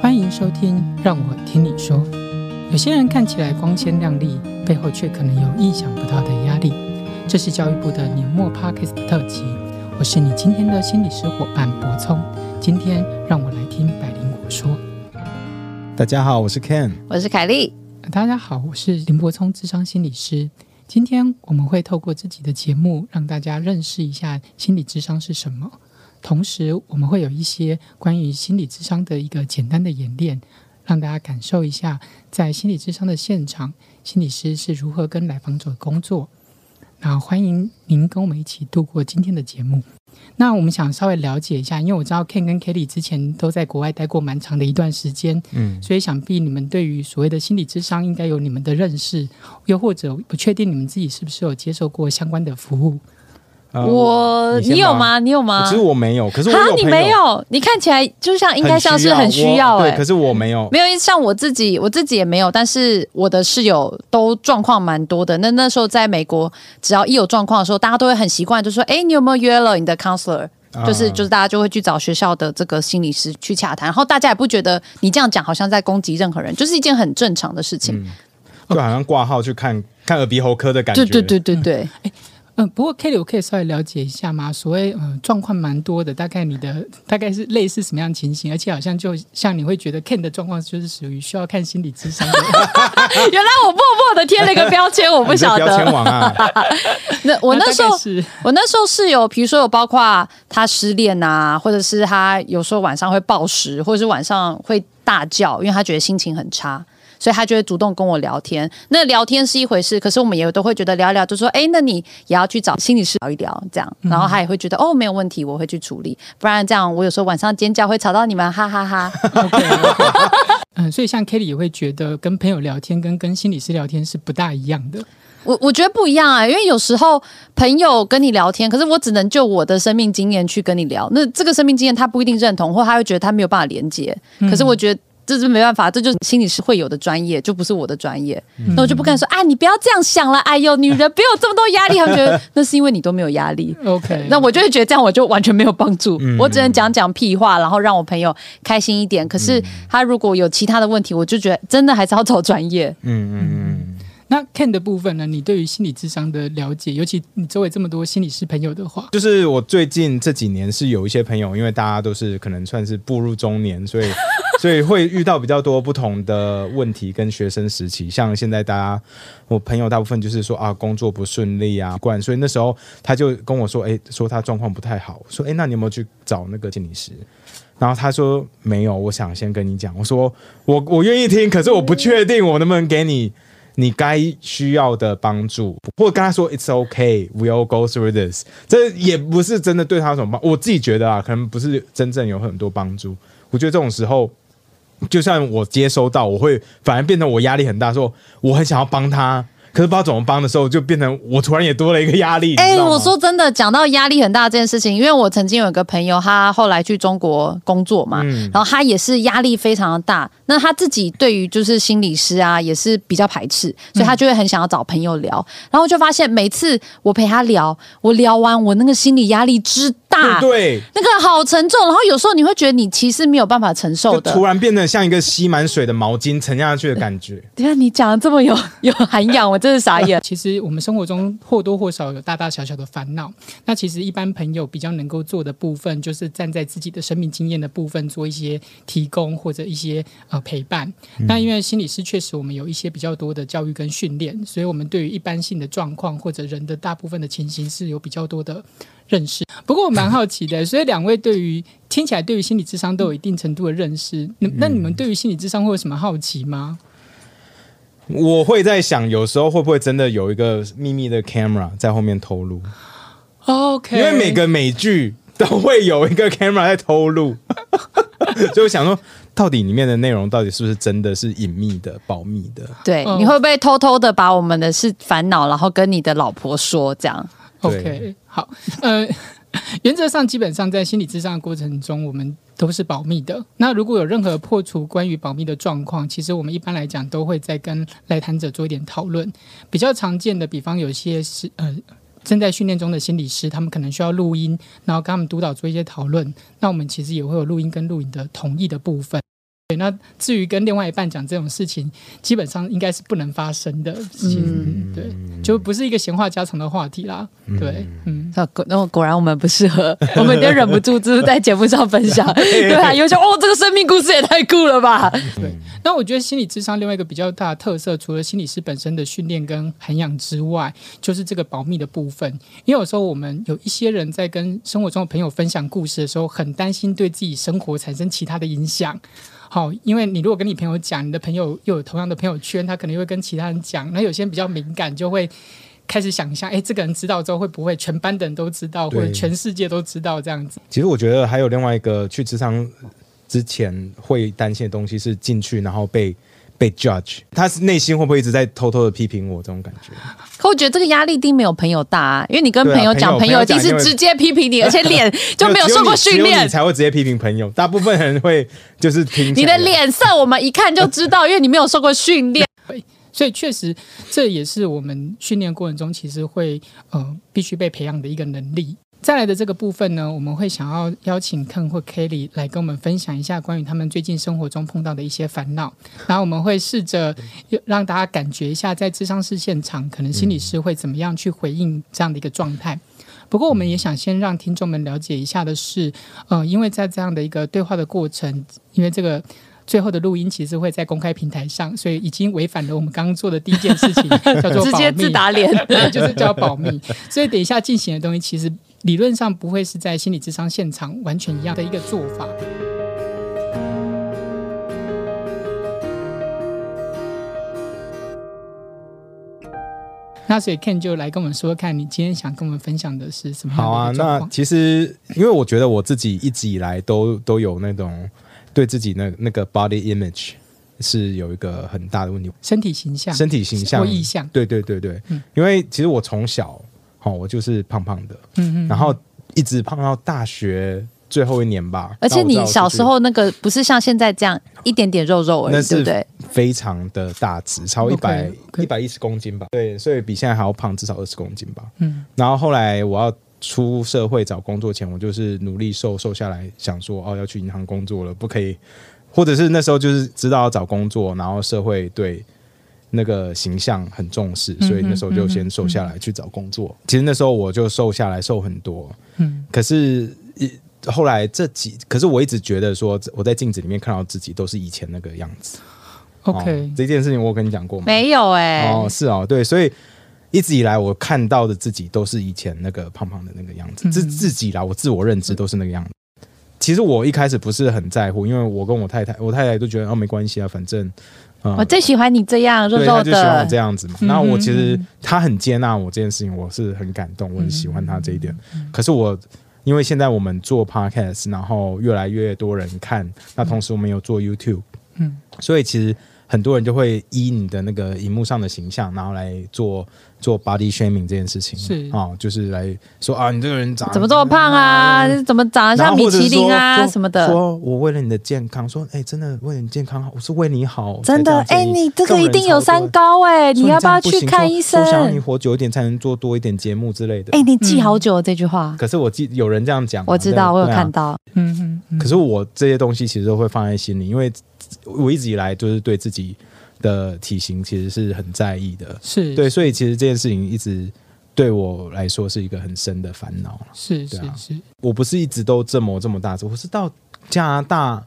欢迎收听《让我听你说》。有些人看起来光鲜亮丽，背后却可能有意想不到的压力。这是教育部的年末 Podcast 特辑。我是你今天的心理师伙伴柏聪。今天让我来听百灵果说。大家好，我是 Ken，我是凯莉。大家好，我是林柏聪智商心理师。今天我们会透过自己的节目，让大家认识一下心理智商是什么。同时，我们会有一些关于心理智商的一个简单的演练，让大家感受一下，在心理智商的现场，心理师是如何跟来访者工作。那欢迎您跟我们一起度过今天的节目。那我们想稍微了解一下，因为我知道 Ken 跟 Kelly 之前都在国外待过蛮长的一段时间，嗯，所以想必你们对于所谓的心理智商应该有你们的认识，又或者不确定你们自己是不是有接受过相关的服务。呃、我你，有吗？你有吗？其实我没有，可是我有。你没有？你看起来就像应该像是很需要哎、欸，可是我没有，没有像我自己，我自己也没有。但是我的室友都状况蛮多的。那那时候在美国，只要一有状况的时候，大家都会很习惯，就说：“哎，你有没有约了你的 counselor？” 就是就是大家就会去找学校的这个心理师去洽谈。然后大家也不觉得你这样讲好像在攻击任何人，就是一件很正常的事情。嗯、就好像挂号去看看耳鼻喉科的感觉。对对对对对。嗯嗯，不过 Kelly，我可以稍微了解一下吗？所谓嗯状况蛮多的，大概你的大概是类似什么样的情形？而且好像就像你会觉得 Ken 的状况就是属于需要看心理咨商的。原来我默默的贴了一个标签，我不晓得。标签王啊！那我那时候，我那时候是有，比如说有包括他失恋啊，或者是他有时候晚上会暴食，或者是晚上会大叫，因为他觉得心情很差。所以他就会主动跟我聊天，那聊天是一回事，可是我们也都会觉得聊一聊，就说，哎，那你也要去找心理师聊一聊，这样，然后他也会觉得，哦，没有问题，我会去处理，不然这样我有时候晚上尖叫会吵到你们，哈哈哈，嗯，所以像 Kelly 也会觉得跟朋友聊天跟跟心理师聊天是不大一样的。我我觉得不一样啊，因为有时候朋友跟你聊天，可是我只能就我的生命经验去跟你聊，那这个生命经验他不一定认同，或他会觉得他没有办法连接，可是我觉得。这是没办法，这就是心理师会有的专业，就不是我的专业。那、嗯、我就不敢说啊，你不要这样想了。哎呦，女人不要这么多压力，他们觉得 那是因为你都没有压力。OK，那我就会觉得这样我就完全没有帮助。嗯、我只能讲讲屁话，然后让我朋友开心一点。可是他如果有其他的问题，我就觉得真的还是要找专业。嗯嗯嗯。那 Ken 的部分呢？你对于心理智商的了解，尤其你周围这么多心理师朋友的话，就是我最近这几年是有一些朋友，因为大家都是可能算是步入中年，所以所以会遇到比较多不同的问题。跟学生时期，像现在大家，我朋友大部分就是说啊，工作不顺利啊，惯，所以那时候他就跟我说，哎，说他状况不太好，说，哎，那你有没有去找那个心理师？然后他说没有，我想先跟你讲，我说我我愿意听，可是我不确定我能不能给你。你该需要的帮助，或者跟他说 "It's okay, we'll go through this"，这也不是真的对他有什么帮。我自己觉得啊，可能不是真正有很多帮助。我觉得这种时候，就算我接收到，我会反而变成我压力很大，说我很想要帮他。可是不知道怎么帮的时候，就变成我突然也多了一个压力。哎、欸，我说真的，讲到压力很大这件事情，因为我曾经有一个朋友，他后来去中国工作嘛，嗯、然后他也是压力非常的大。那他自己对于就是心理师啊，也是比较排斥，所以他就会很想要找朋友聊。嗯、然后就发现每次我陪他聊，我聊完我那个心理压力之大，对，对，那个好沉重。然后有时候你会觉得你其实没有办法承受的，突然变得像一个吸满水的毛巾沉下去的感觉。对啊，你讲的这么有有涵养，我真是傻眼。其实我们生活中或多或少有大大小小的烦恼。那其实一般朋友比较能够做的部分，就是站在自己的生命经验的部分做一些提供或者一些呃陪伴。嗯、那因为心理师确实我们有一些比较多的教育跟训练，所以我们对于一般性的状况或者人的大部分的情形是有比较多的认识。不过我蛮好奇的，所以两位对于听起来对于心理智商都有一定程度的认识。那那你们对于心理智商会有什么好奇吗？我会在想，有时候会不会真的有一个秘密的 camera 在后面偷录？OK，因为每个美剧都会有一个 camera 在偷录，就想说，到底里面的内容到底是不是真的是隐秘的、保密的？对，你会不会偷偷的把我们的是烦恼，然后跟你的老婆说这样？OK，好，呃。原则上，基本上在心理咨商的过程中，我们都是保密的。那如果有任何破除关于保密的状况，其实我们一般来讲都会再跟来谈者做一点讨论。比较常见的，比方有些是呃。正在训练中的心理师，他们可能需要录音，然后跟他们督导做一些讨论。那我们其实也会有录音跟录影的同意的部分。对，那至于跟另外一半讲这种事情，基本上应该是不能发生的事情。嗯，对，就不是一个闲话家常的话题啦。对，嗯，那果那果然我们不适合，我们就忍不住就是在节目上分享。对啊，有些哦，这个生命故事也太酷了吧。对，那我觉得心理智商另外一个比较大的特色，除了心理师本身的训练跟涵养之外，就是这个保密的部分。因为有时候我们有一些人在跟生活中的朋友分享故事的时候，很担心对自己生活产生其他的影响。好，因为你如果跟你朋友讲，你的朋友又有同样的朋友圈，他可能会跟其他人讲。那有些人比较敏感，就会开始想一下，哎，这个人知道之后会不会全班的人都知道，或者全世界都知道这样子？其实我觉得还有另外一个去职场之前会担心的东西是进去然后被。被 judge，他是内心会不会一直在偷偷的批评我这种感觉？可我觉得这个压力一定没有朋友大啊，因为你跟朋友讲，朋友一定是直接批评你，而且脸就没有受过训练，你才会直接批评朋友。大部分人会就是听你的脸色，我们一看就知道，因为你没有受过训练。所以确实这也是我们训练过程中其实会呃必须被培养的一个能力。再来的这个部分呢，我们会想要邀请 Ken 或 Kelly 来跟我们分享一下关于他们最近生活中碰到的一些烦恼，然后我们会试着让大家感觉一下，在智商室现场，可能心理师会怎么样去回应这样的一个状态。不过，我们也想先让听众们了解一下的是，呃，因为在这样的一个对话的过程，因为这个。最后的录音其实会在公开平台上，所以已经违反了我们刚刚做的第一件事情，叫做保密，直接自打脸，就是叫保密。所以等一下进行的东西，其实理论上不会是在心理智商现场完全一样的一个做法。那所以 Ken 就来跟我们说，看你今天想跟我们分享的是什么？好啊，那其实因为我觉得我自己一直以来都都有那种。对自己那那个 body image 是有一个很大的问题，身体形象、身体形象、意象，对对对对，嗯、因为其实我从小，哦，我就是胖胖的，嗯嗯，然后一直胖到大学最后一年吧。而且你小时候那个不是像现在这样一点点肉肉而已，那是对，非常的大只，超一百一百一十公斤吧，对，所以比现在还要胖至少二十公斤吧，嗯。然后后来我要。出社会找工作前，我就是努力瘦瘦下来，想说哦，要去银行工作了，不可以，或者是那时候就是知道要找工作，然后社会对那个形象很重视，所以那时候就先瘦下来去找工作。其实那时候我就瘦下来，瘦很多。嗯，可是后来这几，可是我一直觉得说我在镜子里面看到自己都是以前那个样子。OK，哦，这件事情我跟你讲过吗？没有哎，欸。哦，是哦，对，所以。一直以来，我看到的自己都是以前那个胖胖的那个样子，自自己啦，我自我认知都是那个样子。其实我一开始不是很在乎，因为我跟我太太，我太太都觉得哦，没关系啊，反正，嗯，我最喜欢你这样肉肉的，就喜欢我这样子嘛。然后我其实他很接纳我这件事情，我是很感动，我很喜欢他这一点。可是我因为现在我们做 podcast，然后越来越多人看，那同时我们有做 YouTube，嗯，所以其实很多人就会依你的那个荧幕上的形象，然后来做。做 body shaming 这件事情是啊、哦，就是来说啊，你这个人长怎么这么胖啊？怎么长得像米其林啊什么的？说我为了你的健康，说哎、欸，真的为了你健康好，我是为你好，真的哎、欸，你这个一定有三高哎、欸，你要不要去看医生？我想让你活久一点，才能做多一点节目之类的。哎、欸，你记好久、嗯、这句话，可是我记有人这样讲，我知道，我有看到，嗯嗯。可是我这些东西其实都会放在心里，因为我一直以来就是对自己。的体型其实是很在意的，是对，所以其实这件事情一直对我来说是一个很深的烦恼。是是是，我不是一直都这么这么大只，我是到加拿大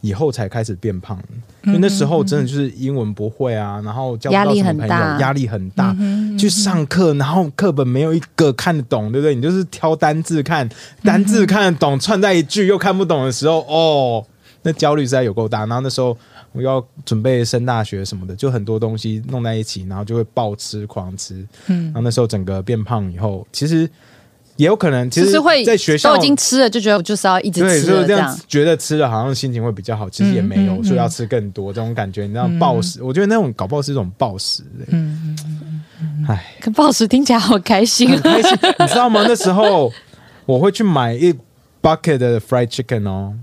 以后才开始变胖，因为那时候真的就是英文不会啊，然后交不到什么朋友，压力很大，去上课，然后课本没有一个看得懂，对不对？你就是挑单字看，单字看得懂，串在一句又看不懂的时候，哦，那焦虑实在有够大。然后那时候。我要准备升大学什么的，就很多东西弄在一起，然后就会暴吃狂吃。嗯，然后那时候整个变胖以后，其实也有可能，其实会在学校都已经吃了，就觉得我就是要一直吃，对，就是这样觉得吃了好像心情会比较好，其实也没有，所以要吃更多这种感觉，你知道暴食，我觉得那种搞不好是一种暴食。嗯嗯嗯嗯，哎，可暴食听起来好开心，很开心，你知道吗？那时候我会去买一 bucket 的 fried chicken 哦。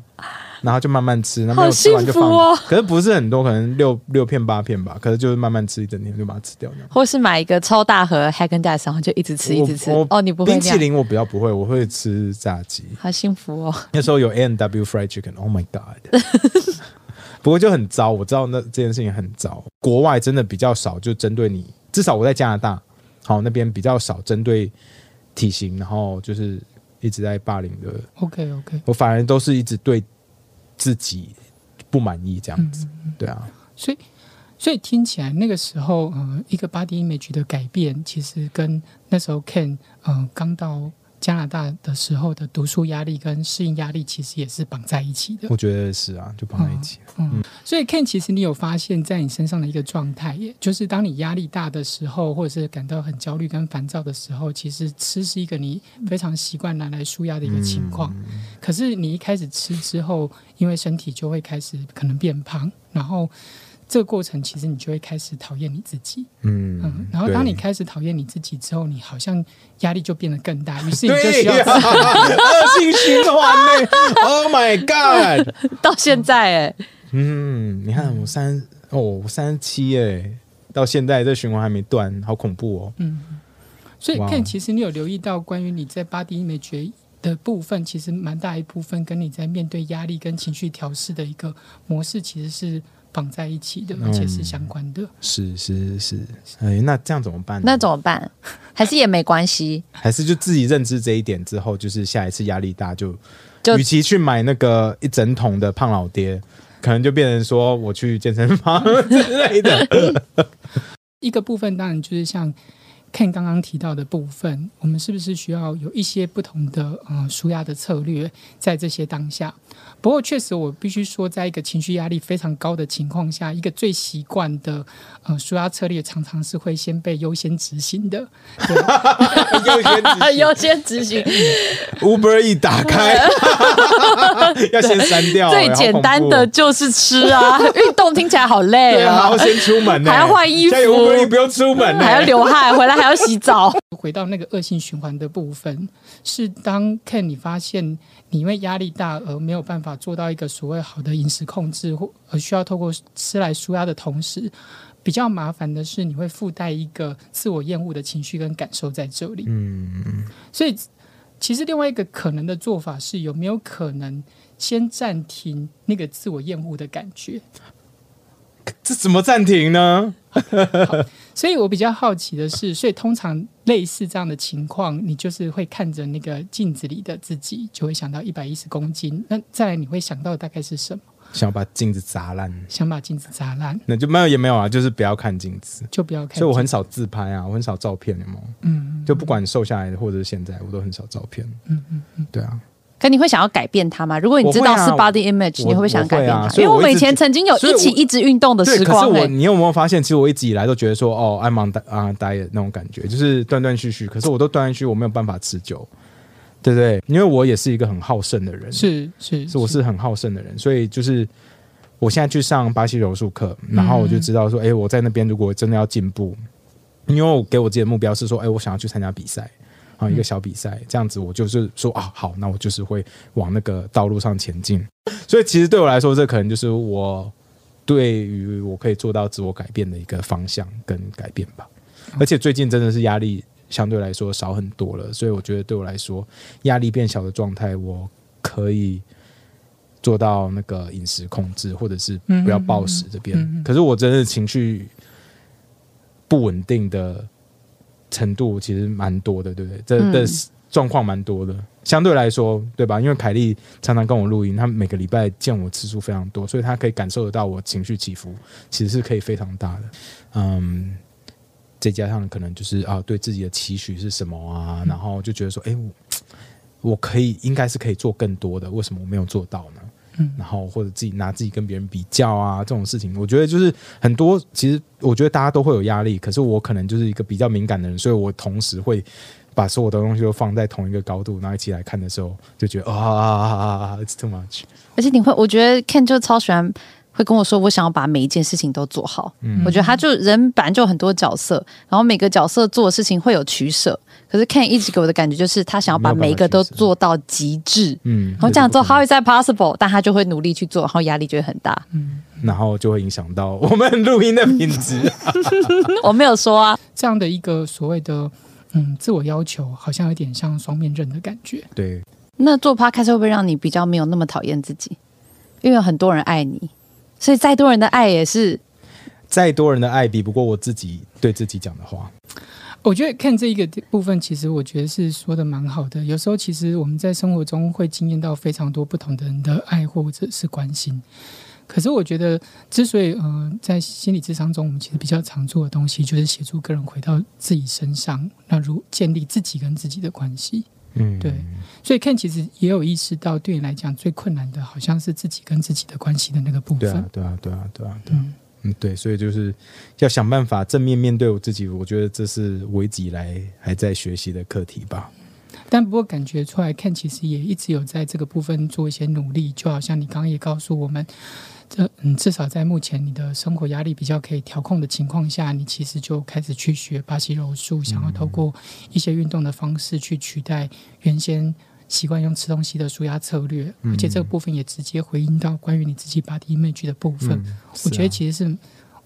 然后就慢慢吃，那没有吃完就放。哦、可是不是很多，可能六六片八片吧。可是就是慢慢吃一整天，就把它吃掉。或是买一个超大盒 Häagen-Dazs 然后就一直吃一直吃。哦，你不会？冰淇淋我比较不会，我会吃炸鸡。好幸福哦！那时候有 N W Fried Chicken，Oh my God！不过就很糟，我知道那这件事情很糟。国外真的比较少，就针对你，至少我在加拿大，好那边比较少针对体型，然后就是一直在霸凌的。OK OK，我反而都是一直对自己不满意这样子，嗯、对啊。所以所以听起来那个时候，呃，一个 body image 的改变，其实跟那时候 Ken，呃，刚到。加拿大的时候的读书压力跟适应压力，其实也是绑在一起的。我觉得是啊，就绑在一起。嗯，嗯，所以 Ken，其实你有发现，在你身上的一个状态，也就是当你压力大的时候，或者是感到很焦虑跟烦躁的时候，其实吃是一个你非常习惯拿来舒压的一个情况。嗯。可是你一开始吃之后，因为身体就会开始可能变胖，然后。这个过程其实你就会开始讨厌你自己，嗯嗯，然后当你开始讨厌你自己之后，你好像压力就变得更大，于是你就需要恶性循环呢。Oh my god！到现在哎，嗯，你看我三哦，我三十七哎，到现在这循环还没断，好恐怖哦。嗯，所以看，其实你有留意到关于你在 body image 的部分，其实蛮大一部分跟你在面对压力跟情绪调试的一个模式，其实是。绑在一起的，而且是相关的。嗯、是是是，哎，那这样怎么办呢？那怎么办？还是也没关系？还是就自己认知这一点之后，就是下一次压力大就，就与其去买那个一整桶的胖老爹，可能就变成说我去健身房之类的。一个部分当然就是像。看刚刚提到的部分，我们是不是需要有一些不同的呃舒压的策略在这些当下？不过确实，我必须说，在一个情绪压力非常高的情况下，一个最习惯的呃舒压策略，常常是会先被优先执行的。优先执优先执行，Uber 一打开，要先删掉。最简单的就是吃啊，运动听起来好累啊，还要先出门，还要换衣服，Uber 不用出门，还要流汗，回来还要洗澡。回到那个恶性循环的部分，是当 Ken 你发现你因为压力大而没有办法做到一个所谓好的饮食控制，或而需要透过吃来舒压的同时，比较麻烦的是你会附带一个自我厌恶的情绪跟感受在这里。嗯，所以其实另外一个可能的做法是，有没有可能先暂停那个自我厌恶的感觉？这怎么暂停呢？所以我比较好奇的是，所以通常类似这样的情况，你就是会看着那个镜子里的自己，就会想到一百一十公斤。那再来你会想到的大概是什么？想把镜子砸烂，想把镜子砸烂。那就没有也没有啊，就是不要看镜子，就不要看。所以我很少自拍啊，我很少照片，有没有？嗯，就不管瘦下来的或者是现在，我都很少照片。嗯嗯嗯，对啊。可你会想要改变它吗？如果你知道是 body image，、啊、你会不会想改变它？啊、因为我们以前曾经有一起一直运动的时光。可是我，你有没有发现，其实我一直以来都觉得说，哦，I'm on diet 那种感觉，就是断断续续。可是我都断断续续，我没有办法持久，对不对？因为我也是一个很好胜的人，是是，是，我是很好胜的人，所以就是我现在去上巴西柔术课，然后我就知道说，哎、嗯，我在那边如果真的要进步，因为我给我自己的目标是说，哎，我想要去参加比赛。啊，一个小比赛这样子，我就是说啊，好，那我就是会往那个道路上前进。所以其实对我来说，这可能就是我对于我可以做到自我改变的一个方向跟改变吧。而且最近真的是压力相对来说少很多了，所以我觉得对我来说，压力变小的状态，我可以做到那个饮食控制，或者是不要暴食这边。可是我真的情绪不稳定的。程度其实蛮多的，对不对？这的状况蛮多的，相对来说，对吧？因为凯莉常常跟我录音，她每个礼拜见我次数非常多，所以她可以感受得到我情绪起伏，其实是可以非常大的。嗯，再加上可能就是啊，对自己的期许是什么啊，然后就觉得说，哎，我我可以应该是可以做更多的，为什么我没有做到呢？然后或者自己拿自己跟别人比较啊，这种事情，我觉得就是很多。其实我觉得大家都会有压力，可是我可能就是一个比较敏感的人，所以我同时会把所有的东西都放在同一个高度，然后一起来看的时候，就觉得啊，It's too much。而且你会，我觉得 Ken 就超喜欢。会跟我说，我想要把每一件事情都做好。嗯，我觉得他就人本来就很多角色，然后每个角色做的事情会有取舍。可是 Ken 一直给我的感觉就是，他想要把每一个都做到极致。嗯，然后这样做，How is that possible？但他就会努力去做，然后压力就会很大。嗯，然后就会影响到我们录音的品质。我没有说啊，这样的一个所谓的嗯自我要求，好像有点像双面刃的感觉。对。那做 Podcast 会不会让你比较没有那么讨厌自己？因为有很多人爱你，所以再多人的爱也是，再多人的爱比不过我自己对自己讲的话。我觉得看这一个部分，其实我觉得是说的蛮好的。有时候其实我们在生活中会经验到非常多不同的人的爱或者是关心。可是我觉得，之所以呃在心理智商中，我们其实比较常做的东西，就是协助个人回到自己身上，那如建立自己跟自己的关系。嗯，对。所以 Ken 其实也有意识到，对你来讲最困难的，好像是自己跟自己的关系的那个部分。对啊，对啊，对啊，对啊，对啊。嗯嗯，对，所以就是要想办法正面面对我自己，我觉得这是我一直以来还在学习的课题吧。但不过感觉出来，Ken 其实也一直有在这个部分做一些努力，就好像你刚刚也告诉我们，这嗯，至少在目前你的生活压力比较可以调控的情况下，你其实就开始去学巴西柔术，想要透过一些运动的方式去取代原先。习惯用吃东西的舒压策略，而且这个部分也直接回应到关于你自己 body image 的部分。嗯啊、我觉得其实是，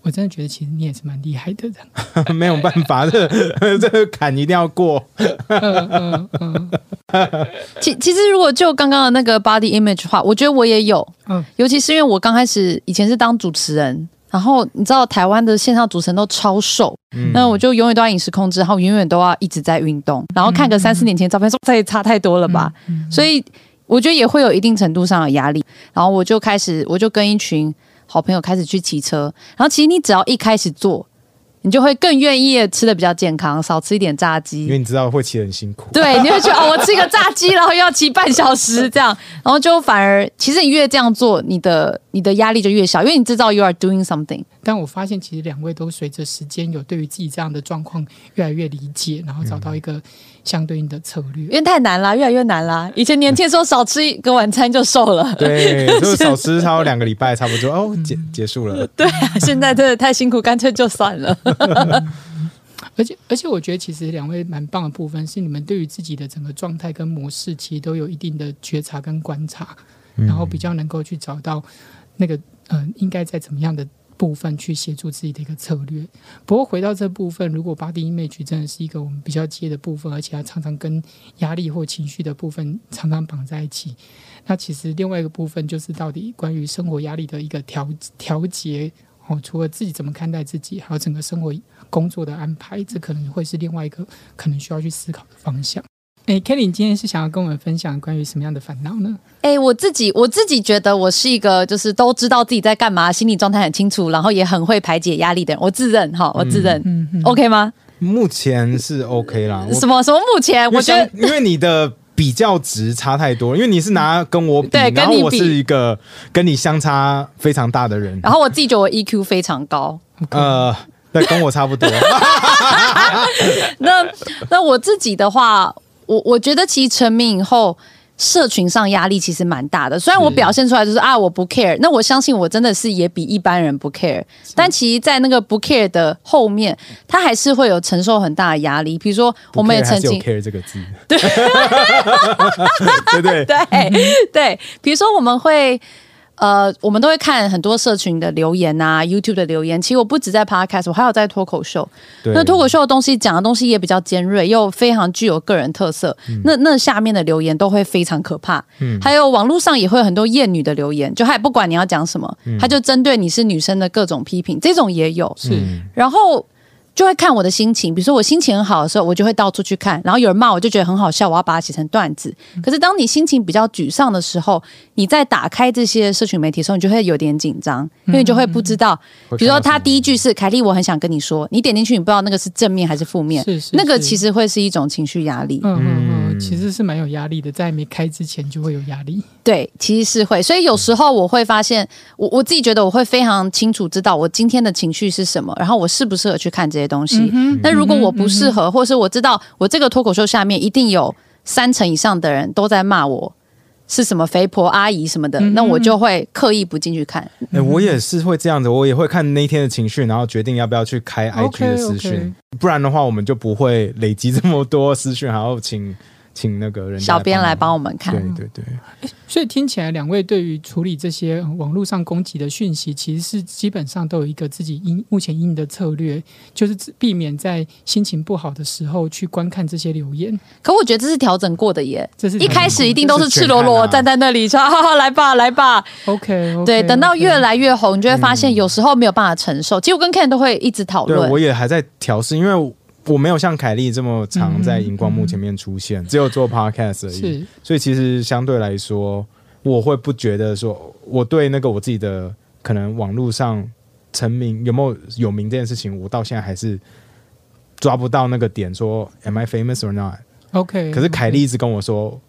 我真的觉得其实你也是蛮厉害的人。没有办法，这 这个坎一定要过。嗯嗯嗯。其其实如果就刚刚的那个 body image 的话，我觉得我也有。嗯。尤其是因为我刚开始以前是当主持人。然后你知道台湾的线上主持人都超瘦，嗯、那我就永远都要饮食控制，然后永远都要一直在运动，然后看个三四年前的照片，说这也差太多了吧？嗯嗯、所以我觉得也会有一定程度上的压力。然后我就开始，我就跟一群好朋友开始去骑车。然后其实你只要一开始做。你就会更愿意吃的比较健康，少吃一点炸鸡，因为你知道会骑很辛苦。对，你会觉得哦，我吃一个炸鸡，然后又要骑半小时这样，然后就反而其实你越这样做，你的你的压力就越小，因为你知道 you are doing something。但我发现其实两位都随着时间有对于自己这样的状况越来越理解，然后找到一个。相对应的策略，因为太难了，越来越难了。以前年轻的时候少吃一个晚餐就瘦了，对，就 是少吃超过两个礼拜，差不多哦，结结束了。对啊，现在真的太辛苦，干脆就算了。而 且而且，我觉得其实两位蛮棒的部分是，你们对于自己的整个状态跟模式，其实都有一定的觉察跟观察，然后比较能够去找到那个嗯、呃，应该在怎么样的。部分去协助自己的一个策略。不过回到这部分，如果 body image 真的是一个我们比较接的部分，而且它常常跟压力或情绪的部分常常绑在一起，那其实另外一个部分就是到底关于生活压力的一个调调节哦。除了自己怎么看待自己，还有整个生活工作的安排，这可能会是另外一个可能需要去思考的方向。哎，Kelly，你今天是想要跟我们分享关于什么样的烦恼呢？哎，我自己我自己觉得我是一个就是都知道自己在干嘛，心理状态很清楚，然后也很会排解压力的人。我自认哈，我自认，嗯嗯，OK 吗？目前是 OK 啦。什么什么？目前我觉得，因为你的比较值差太多，因为你是拿跟我比，对，跟你比，然后我是一个跟你相差非常大的人。然后我自己觉得我 EQ 非常高，呃，对，跟我差不多。那那我自己的话。我我觉得其实成名以后，社群上压力其实蛮大的。虽然我表现出来就是啊我不 care，那我相信我真的是也比一般人不 care。但其实，在那个不 care 的后面，他还是会有承受很大的压力。比如说，我们也曾经 care 这个字，对 对对对 对，比如说我们会。呃，我们都会看很多社群的留言啊，YouTube 的留言。其实我不止在 Podcast，我还有在脱口秀。对那脱口秀的东西讲的东西也比较尖锐，又非常具有个人特色。嗯、那那下面的留言都会非常可怕。嗯、还有网络上也会有很多厌女的留言，就还不管你要讲什么，嗯、他就针对你是女生的各种批评，这种也有。是，然后。就会看我的心情，比如说我心情很好的时候，我就会到处去看，然后有人骂我就觉得很好笑，我要把它写成段子。可是当你心情比较沮丧的时候，你在打开这些社群媒体的时候，你就会有点紧张，因为你就会不知道，比如说他第一句是“凯莉，我很想跟你说”，你点进去，你不知道那个是正面还是负面，是是是那个其实会是一种情绪压力。嗯嗯嗯，其实是蛮有压力的，在没开之前就会有压力。对，其实是会，所以有时候我会发现，我我自己觉得我会非常清楚知道我今天的情绪是什么，然后我适不适合去看这些东西。那、嗯、如果我不适合，嗯、或是我知道我这个脱口秀下面一定有三成以上的人都在骂我，是什么肥婆阿姨什么的，嗯、那我就会刻意不进去看。哎、欸，我也是会这样子，我也会看那天的情绪，然后决定要不要去开 IG 的私讯。Okay, okay. 不然的话，我们就不会累积这么多私讯，还要请。请那个人小编来帮我们看，对对对。所以听起来，两位对于处理这些网络上攻击的讯息，其实是基本上都有一个自己应目前应的策略，就是避免在心情不好的时候去观看这些留言。可我觉得这是调整过的耶，这是一开始一定都是赤裸裸站在那里说，哈哈，来吧来吧。OK，, okay 对，等到越来越红，你就会发现有时候没有办法承受。嗯、其实我跟 Ken 都会一直讨论，对，我也还在调试，因为。我没有像凯莉这么常在荧光幕前面出现，嗯嗯、只有做 podcast 而已。所以其实相对来说，我会不觉得说我对那个我自己的可能网络上成名有没有有名这件事情，我到现在还是抓不到那个点。说 Am I famous or not？OK。可是凯莉一直跟我说。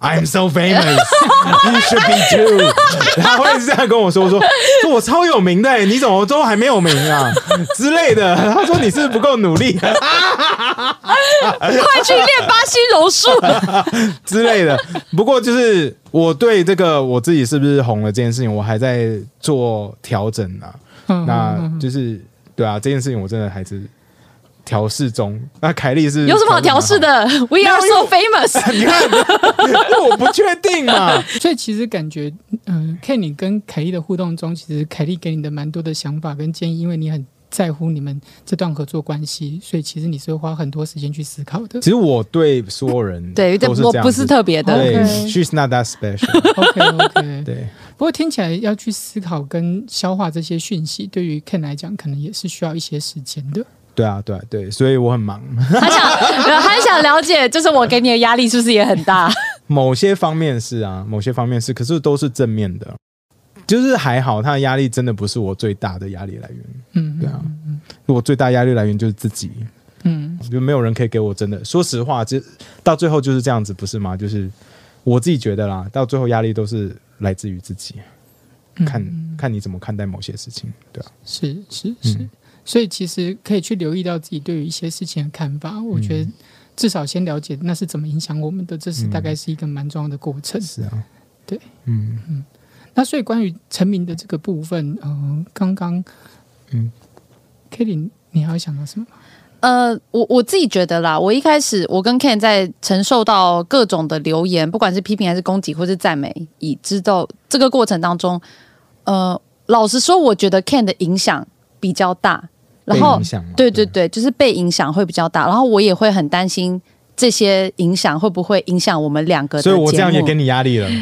I am so famous, you should be too。他会这样跟我说，说说我超有名的，你怎么都还没有名啊之类的。他说你是不是不够努力，快去练巴西柔术 之类的。不过就是我对这个我自己是不是红了这件事情，我还在做调整啊。那就是对啊，这件事情我真的还是。调试中，那凯莉是有什么好调试的？We are so famous。你看，我不确定嘛。所以其实感觉，嗯、呃，看你跟凯莉的互动中，其实凯莉给你的蛮多的想法跟建议，因为你很在乎你们这段合作关系，所以其实你是会花很多时间去思考的。其实我对所有人对，我不是特别的。对，She's not that special。OK，OK。对。不过听起来要去思考跟消化这些讯息，对于 Ken 来讲，可能也是需要一些时间的。对啊，对啊，对，所以我很忙。他想，他想了解，就是我给你的压力是不是也很大？某些方面是啊，某些方面是，可是都是正面的，就是还好，他的压力真的不是我最大的压力来源。嗯，对啊，我最大压力来源就是自己。嗯，就没有人可以给我真的，说实话，就到最后就是这样子，不是吗？就是我自己觉得啦，到最后压力都是来自于自己。看看你怎么看待某些事情，对啊，是是是。是所以其实可以去留意到自己对于一些事情的看法。我觉得至少先了解那是怎么影响我们的，这是大概是一个蛮重要的过程。是啊，对，嗯嗯。那所以关于成名的这个部分，嗯，刚刚，嗯，Kelly，你还要想到什么？呃，我我自己觉得啦，我一开始我跟 Ken 在承受到各种的留言，不管是批评还是攻击或是赞美，以知道这个过程当中，呃，老实说，我觉得 Ken 的影响比较大。然后，对对对，就是被影响会比较大。然后我也会很担心这些影响会不会影响我们两个的。所以我这样也给你压力了。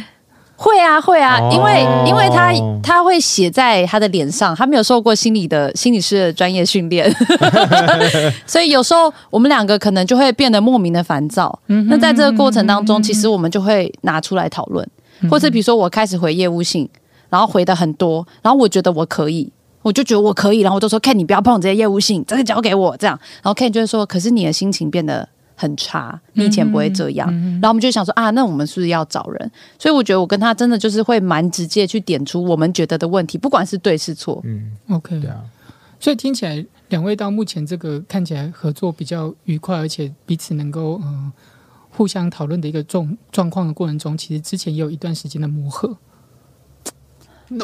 会啊，会啊，哦、因为因为他他会写在他的脸上，他没有受过心理的心理师的专业训练，所以有时候我们两个可能就会变得莫名的烦躁。嗯、那在这个过程当中，其实我们就会拿出来讨论，嗯、或是比如说我开始回业务信，然后回的很多，然后我觉得我可以。我就觉得我可以，然后我就说：“Ken，你不要碰这些业务性，这个交给我。”这样，然后 Ken 就会说：“可是你的心情变得很差，你以前不会这样。嗯嗯”然后我们就想说：“啊，那我们是不是要找人？”所以我觉得我跟他真的就是会蛮直接去点出我们觉得的问题，不管是对是错。嗯，OK，对啊。所以听起来两位到目前这个看起来合作比较愉快，而且彼此能够嗯、呃、互相讨论的一个状状况的过程中，其实之前也有一段时间的磨合。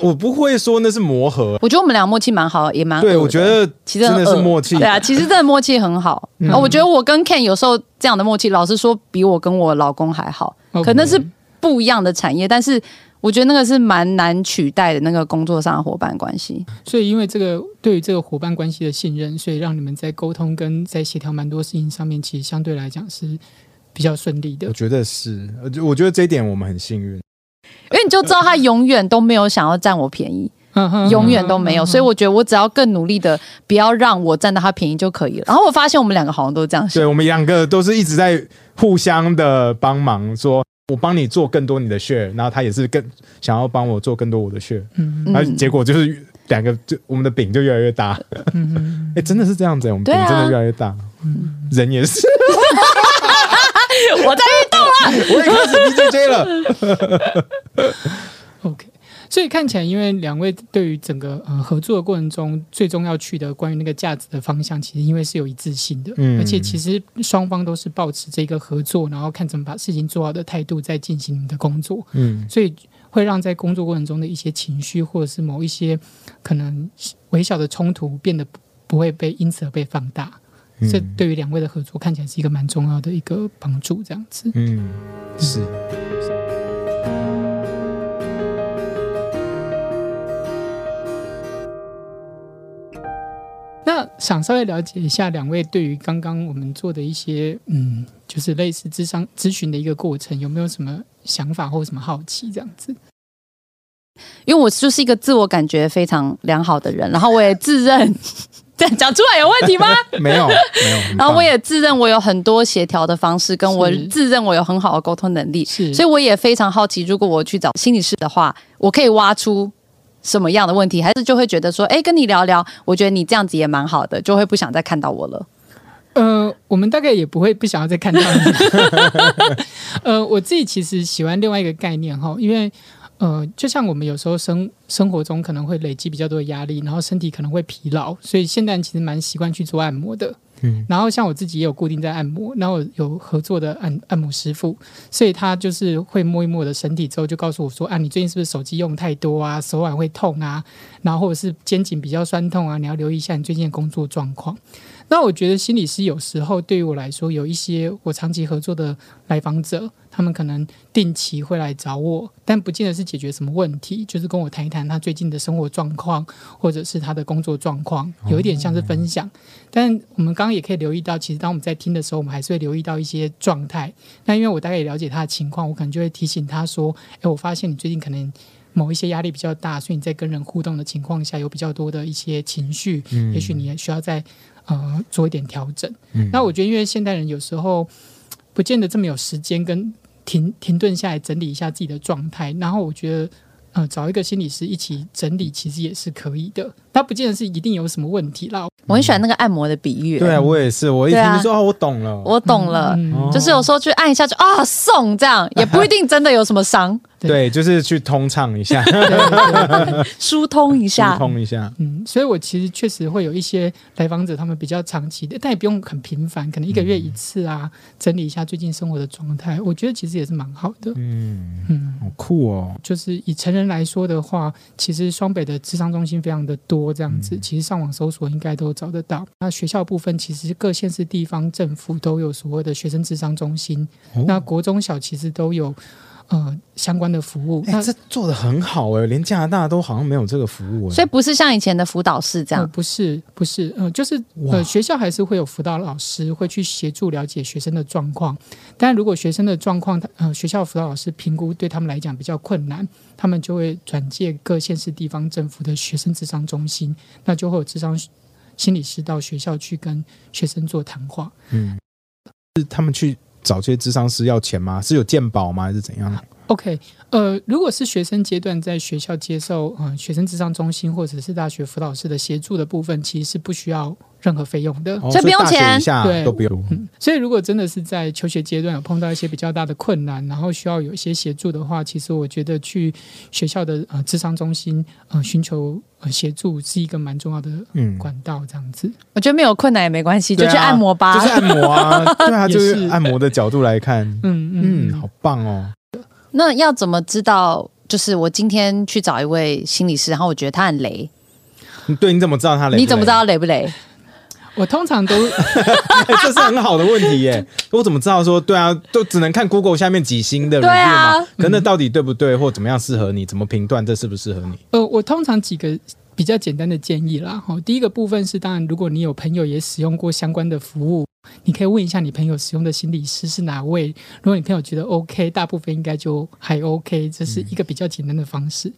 我不会说那是磨合，我觉得我们俩默契蛮好，也蛮对。我觉得其实真的是默契，对啊，其实真的默契很好。嗯、我觉得我跟 Ken 有时候这样的默契，老实说比我跟我老公还好。可能是不一样的产业，但是我觉得那个是蛮难取代的那个工作上的伙伴关系。所以因为这个对于这个伙伴关系的信任，所以让你们在沟通跟在协调蛮多事情上面，其实相对来讲是比较顺利的。我觉得是，我觉得这一点我们很幸运。因为你就知道他永远都没有想要占我便宜，永远都没有，所以我觉得我只要更努力的，不要让我占到他便宜就可以了。然后我发现我们两个好像都这样想，对，我们两个都是一直在互相的帮忙，说我帮你做更多你的 share，然后他也是更想要帮我做更多我的 share，然后结果就是两个就我们的饼就越来越大。哎，真的是这样子，我们饼真的越来越大，人也是。我也开始 BJJ 了。OK，所以看起来，因为两位对于整个呃合作的过程中，最终要去的关于那个价值的方向，其实因为是有一致性的，嗯，而且其实双方都是抱持这个合作，然后看怎么把事情做好的态度在进行你的工作，嗯，所以会让在工作过程中的一些情绪或者是某一些可能微小的冲突变得不会被因此而被放大。这对于两位的合作看起来是一个蛮重要的一个帮助，这样子。嗯，是。那想稍微了解一下两位对于刚刚我们做的一些，嗯，就是类似咨商咨询的一个过程，有没有什么想法或什么好奇这样子？因为我就是一个自我感觉非常良好的人，然后我也自认。讲出来有问题吗？没有，没有。然后我也自认我有很多协调的方式，跟我自认我有很好的沟通能力，是。所以我也非常好奇，如果我去找心理师的话，我可以挖出什么样的问题？还是就会觉得说，哎，跟你聊聊，我觉得你这样子也蛮好的，就会不想再看到我了。呃，我们大概也不会不想要再看到你。呃，我自己其实喜欢另外一个概念哈，因为。呃，就像我们有时候生生活中可能会累积比较多的压力，然后身体可能会疲劳，所以现在其实蛮习惯去做按摩的。嗯，然后像我自己也有固定在按摩，然后有合作的按按摩师傅，所以他就是会摸一摸我的身体之后，就告诉我说：“啊，你最近是不是手机用太多啊？手腕会痛啊？然后或者是肩颈比较酸痛啊？你要留意一下你最近的工作状况。”那我觉得心理师有时候对于我来说，有一些我长期合作的来访者，他们可能定期会来找我，但不见得是解决什么问题，就是跟我谈一谈他最近的生活状况，或者是他的工作状况，有一点像是分享。但我们刚刚也可以留意到，其实当我们在听的时候，我们还是会留意到一些状态。那因为我大概也了解他的情况，我可能就会提醒他说：“诶，我发现你最近可能某一些压力比较大，所以你在跟人互动的情况下有比较多的一些情绪，也许你也需要再。”呃，做一点调整。嗯，那我觉得，因为现代人有时候不见得这么有时间跟停停顿下来整理一下自己的状态，然后我觉得。呃，找一个心理师一起整理，其实也是可以的。他不见得是一定有什么问题啦。我很喜欢那个按摩的比喻。对啊，我也是。我一听就说、啊、哦，我懂了，我懂了。嗯、就是有时候去按一下就啊，送这样，也不一定真的有什么伤。对，就是去通畅一下，疏通一下，疏通一下。嗯，所以我其实确实会有一些来访者，他们比较长期的，但也不用很频繁，可能一个月一次啊，整理一下最近生活的状态。我觉得其实也是蛮好的。嗯嗯，好酷哦。就是以成人。来说的话，其实双北的智商中心非常的多，这样子，其实上网搜索应该都找得到。那学校部分，其实各县市地方政府都有所谓的学生智商中心，哦、那国中小其实都有。呃，相关的服务，哎，这做的很好哎，连加拿大都好像没有这个服务，所以不是像以前的辅导室这样，呃、不是，不是，呃，就是呃，学校还是会有辅导老师会去协助了解学生的状况，但如果学生的状况，呃，学校辅导老师评估对他们来讲比较困难，他们就会转介各县市地方政府的学生智商中心，那就会有智商心理师到学校去跟学生做谈话，嗯，是他们去。找这些智商师要钱吗？是有鉴宝吗？还是怎样？OK，呃，如果是学生阶段在学校接受呃学生智商中心或者是大学辅导师的协助的部分，其实是不需要任何费用的，所以、不用钱，对，都不用。嗯，所以如果真的是在求学阶段有碰到一些比较大的困难，然后需要有一些协助的话，其实我觉得去学校的呃智商中心呃寻求呃协助是一个蛮重要的管道，这样子、嗯。我觉得没有困难也没关系，就去按摩吧，就是按摩啊，对啊，就是按摩的角度来看，嗯嗯，嗯，好棒哦。那要怎么知道？就是我今天去找一位心理师，然后我觉得他很雷。对，你怎么知道他雷雷？你怎么知道他雷不雷？我通常都，这是很好的问题耶。我怎么知道说对啊？都只能看 Google 下面几星的 review 嘛？可、啊、那到底对不对，或怎么样适合你？怎么评断这适不适合你？呃，我通常几个比较简单的建议啦。哈，第一个部分是，当然，如果你有朋友也使用过相关的服务，你可以问一下你朋友使用的心理师是哪位。如果你朋友觉得 OK，大部分应该就还 OK。这是一个比较简单的方式。嗯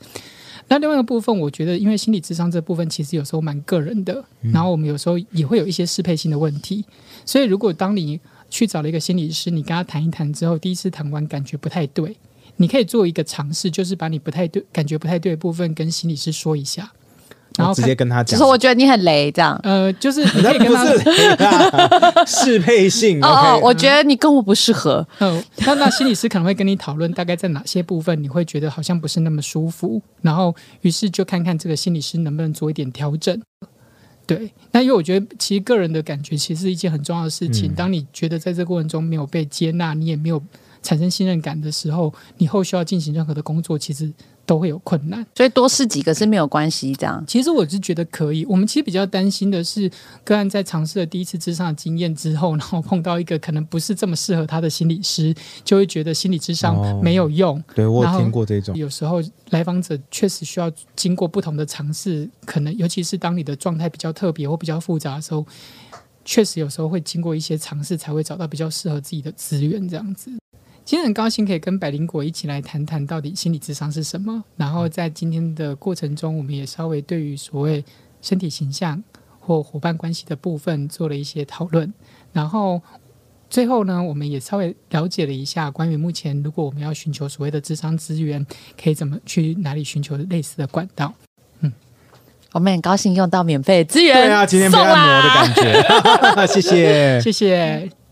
那另外一个部分，我觉得，因为心理智商这部分其实有时候蛮个人的，然后我们有时候也会有一些适配性的问题，所以如果当你去找了一个心理师，你跟他谈一谈之后，第一次谈完感觉不太对，你可以做一个尝试，就是把你不太对、感觉不太对的部分跟心理师说一下，然后直接跟他讲，就说我觉得你很雷这样。呃，就是你可以跟他 适配性哦哦，我觉得你跟我不适合。嗯，那那心理师可能会跟你讨论，大概在哪些部分你会觉得好像不是那么舒服，然后于是就看看这个心理师能不能做一点调整。对，那因为我觉得其实个人的感觉其实是一件很重要的事情。当你觉得在这个过程中没有被接纳，你也没有产生信任感的时候，你后续要进行任何的工作，其实。都会有困难，所以多试几个是没有关系。这样，其实我是觉得可以。我们其实比较担心的是，个案在尝试了第一次智商的经验之后，然后碰到一个可能不是这么适合他的心理师，就会觉得心理智商没有用。哦、对，我有听过这种。有时候来访者确实需要经过不同的尝试，可能尤其是当你的状态比较特别或比较复杂的时候，确实有时候会经过一些尝试，才会找到比较适合自己的资源。这样子。今天很高兴可以跟百灵果一起来谈谈到底心理智商是什么。然后在今天的过程中，我们也稍微对于所谓身体形象或伙伴关系的部分做了一些讨论。然后最后呢，我们也稍微了解了一下关于目前如果我们要寻求所谓的智商资源，可以怎么去哪里寻求类似的管道。嗯，我们很高兴用到免费资源，对啊，今天被按摩的感觉，谢谢，谢谢。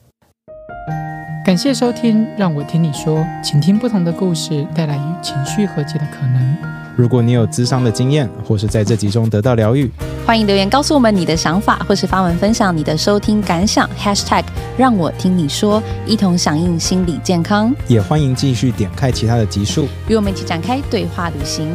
感谢收听，让我听你说，请听不同的故事，带来与情绪和解的可能。如果你有咨商的经验，或是在这集中得到疗愈，欢迎留言告诉我们你的想法，或是发文分享你的收听感想。Hashtag 让我听你说，一同响应心理健康。也欢迎继续点开其他的集数，与我们一起展开对话旅行。